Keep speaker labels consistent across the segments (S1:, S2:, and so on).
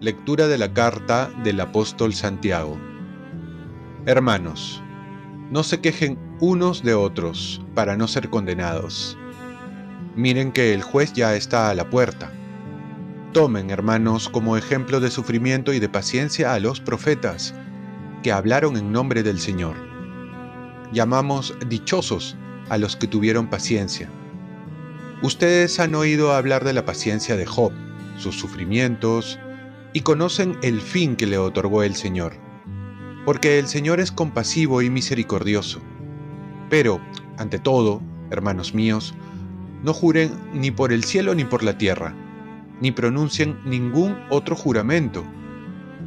S1: Lectura de la carta del apóstol Santiago. Hermanos, no se quejen unos de otros para no ser condenados. Miren que el juez ya está a la puerta. Tomen, hermanos, como ejemplo de sufrimiento y de paciencia a los profetas, que hablaron en nombre del Señor. Llamamos dichosos a los que tuvieron paciencia. Ustedes han oído hablar de la paciencia de Job, sus sufrimientos, y conocen el fin que le otorgó el Señor. Porque el Señor es compasivo y misericordioso. Pero, ante todo, hermanos míos, no juren ni por el cielo ni por la tierra, ni pronuncien ningún otro juramento,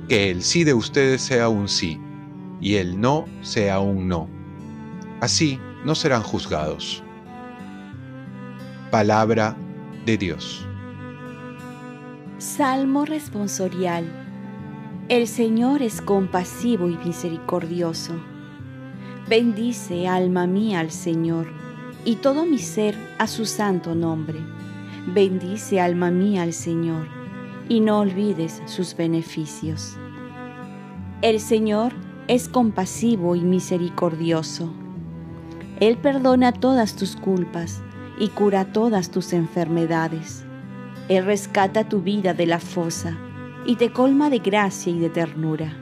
S1: que el sí de ustedes sea un sí, y el no sea un no. Así no serán juzgados. Palabra de Dios.
S2: Salmo responsorial. El Señor es compasivo y misericordioso. Bendice, alma mía, al Señor, y todo mi ser a su santo nombre. Bendice, alma mía, al Señor, y no olvides sus beneficios. El Señor es compasivo y misericordioso. Él perdona todas tus culpas y cura todas tus enfermedades él rescata tu vida de la fosa y te colma de gracia y de ternura.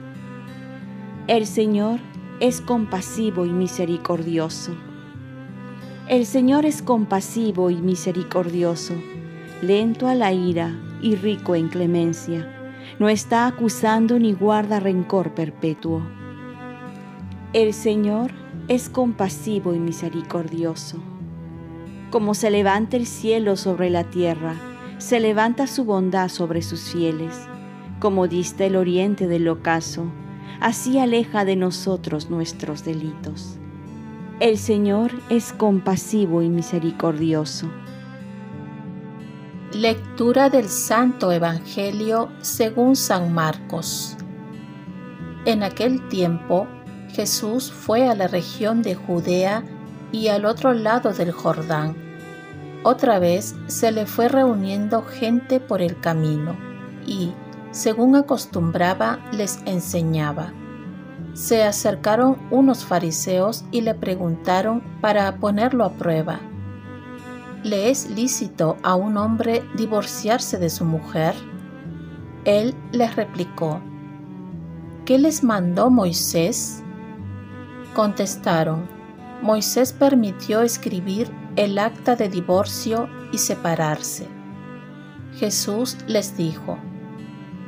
S2: El Señor es compasivo y misericordioso. El Señor es compasivo y misericordioso, lento a la ira y rico en clemencia. No está acusando ni guarda rencor perpetuo. El Señor es compasivo y misericordioso. Como se levanta el cielo sobre la tierra, se levanta su bondad sobre sus fieles, como dista el oriente del ocaso, así aleja de nosotros nuestros delitos. El Señor es compasivo y misericordioso.
S3: Lectura del Santo Evangelio según San Marcos. En aquel tiempo Jesús fue a la región de Judea y al otro lado del Jordán otra vez se le fue reuniendo gente por el camino y, según acostumbraba, les enseñaba. Se acercaron unos fariseos y le preguntaron para ponerlo a prueba. ¿Le es lícito a un hombre divorciarse de su mujer? Él les replicó, ¿qué les mandó Moisés? Contestaron, Moisés permitió escribir el acta de divorcio y separarse. Jesús les dijo,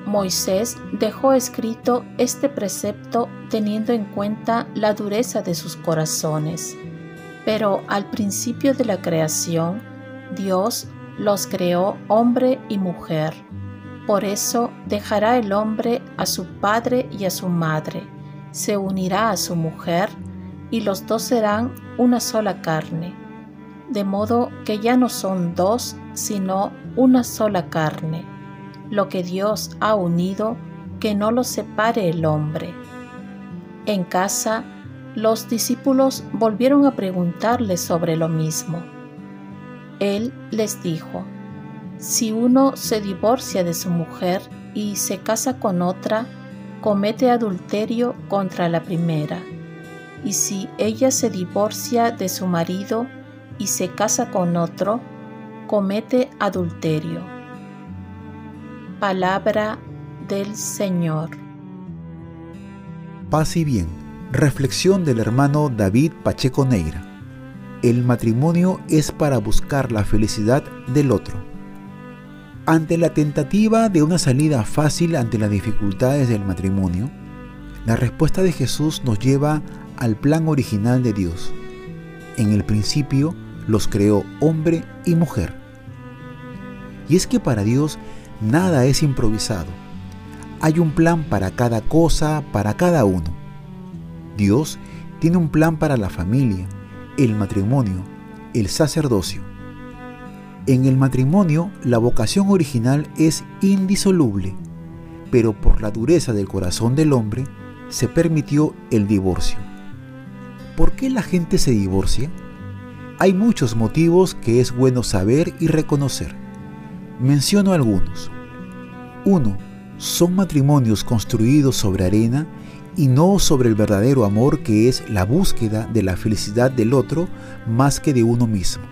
S3: Moisés dejó escrito este precepto teniendo en cuenta la dureza de sus corazones, pero al principio de la creación, Dios los creó hombre y mujer. Por eso dejará el hombre a su padre y a su madre, se unirá a su mujer, y los dos serán una sola carne de modo que ya no son dos, sino una sola carne. Lo que Dios ha unido, que no lo separe el hombre. En casa, los discípulos volvieron a preguntarle sobre lo mismo. Él les dijo, si uno se divorcia de su mujer y se casa con otra, comete adulterio contra la primera. Y si ella se divorcia de su marido, y se casa con otro, comete adulterio. Palabra del Señor.
S4: Paz y bien. Reflexión del hermano David Pacheco Neira. El matrimonio es para buscar la felicidad del otro. Ante la tentativa de una salida fácil ante las dificultades del matrimonio, la respuesta de Jesús nos lleva al plan original de Dios. En el principio, los creó hombre y mujer. Y es que para Dios nada es improvisado. Hay un plan para cada cosa, para cada uno. Dios tiene un plan para la familia, el matrimonio, el sacerdocio. En el matrimonio la vocación original es indisoluble, pero por la dureza del corazón del hombre se permitió el divorcio. ¿Por qué la gente se divorcia? Hay muchos motivos que es bueno saber y reconocer. Menciono algunos. 1. Son matrimonios construidos sobre arena y no sobre el verdadero amor que es la búsqueda de la felicidad del otro más que de uno mismo.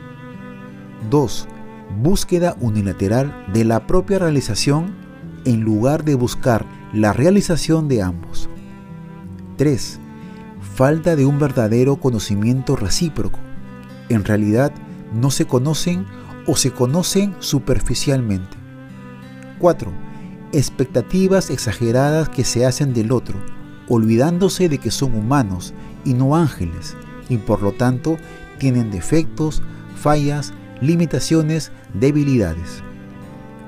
S4: 2. Búsqueda unilateral de la propia realización en lugar de buscar la realización de ambos. 3. Falta de un verdadero conocimiento recíproco. En realidad no se conocen o se conocen superficialmente. 4. Expectativas exageradas que se hacen del otro, olvidándose de que son humanos y no ángeles, y por lo tanto tienen defectos, fallas, limitaciones, debilidades.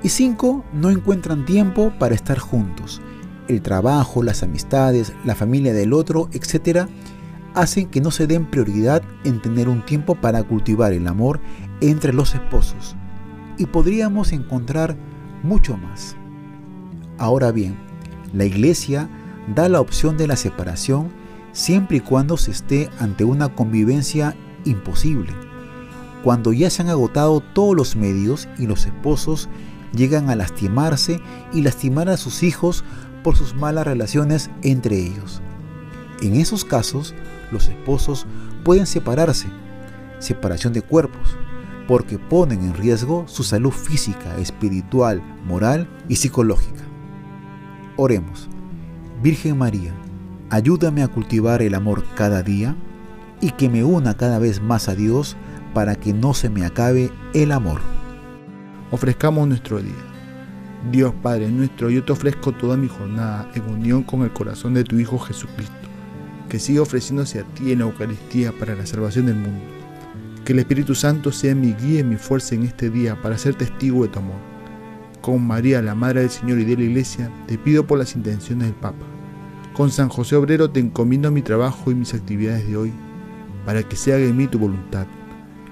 S4: Y 5. No encuentran tiempo para estar juntos. El trabajo, las amistades, la familia del otro, etc., hacen que no se den prioridad en tener un tiempo para cultivar el amor entre los esposos. Y podríamos encontrar mucho más. Ahora bien, la iglesia da la opción de la separación siempre y cuando se esté ante una convivencia imposible, cuando ya se han agotado todos los medios y los esposos llegan a lastimarse y lastimar a sus hijos por sus malas relaciones entre ellos. En esos casos, los esposos pueden separarse, separación de cuerpos, porque ponen en riesgo su salud física, espiritual, moral y psicológica. Oremos. Virgen María, ayúdame a cultivar el amor cada día y que me una cada vez más a Dios para que no se me acabe el amor.
S5: Ofrezcamos nuestro día. Dios Padre nuestro, yo te ofrezco toda mi jornada en unión con el corazón de tu Hijo Jesucristo, que sigue ofreciéndose a ti en la Eucaristía para la salvación del mundo. Que el Espíritu Santo sea mi guía y mi fuerza en este día para ser testigo de tu amor. Con María, la Madre del Señor y de la Iglesia, te pido por las intenciones del Papa. Con San José Obrero te encomiendo mi trabajo y mis actividades de hoy, para que se haga en mí tu voluntad.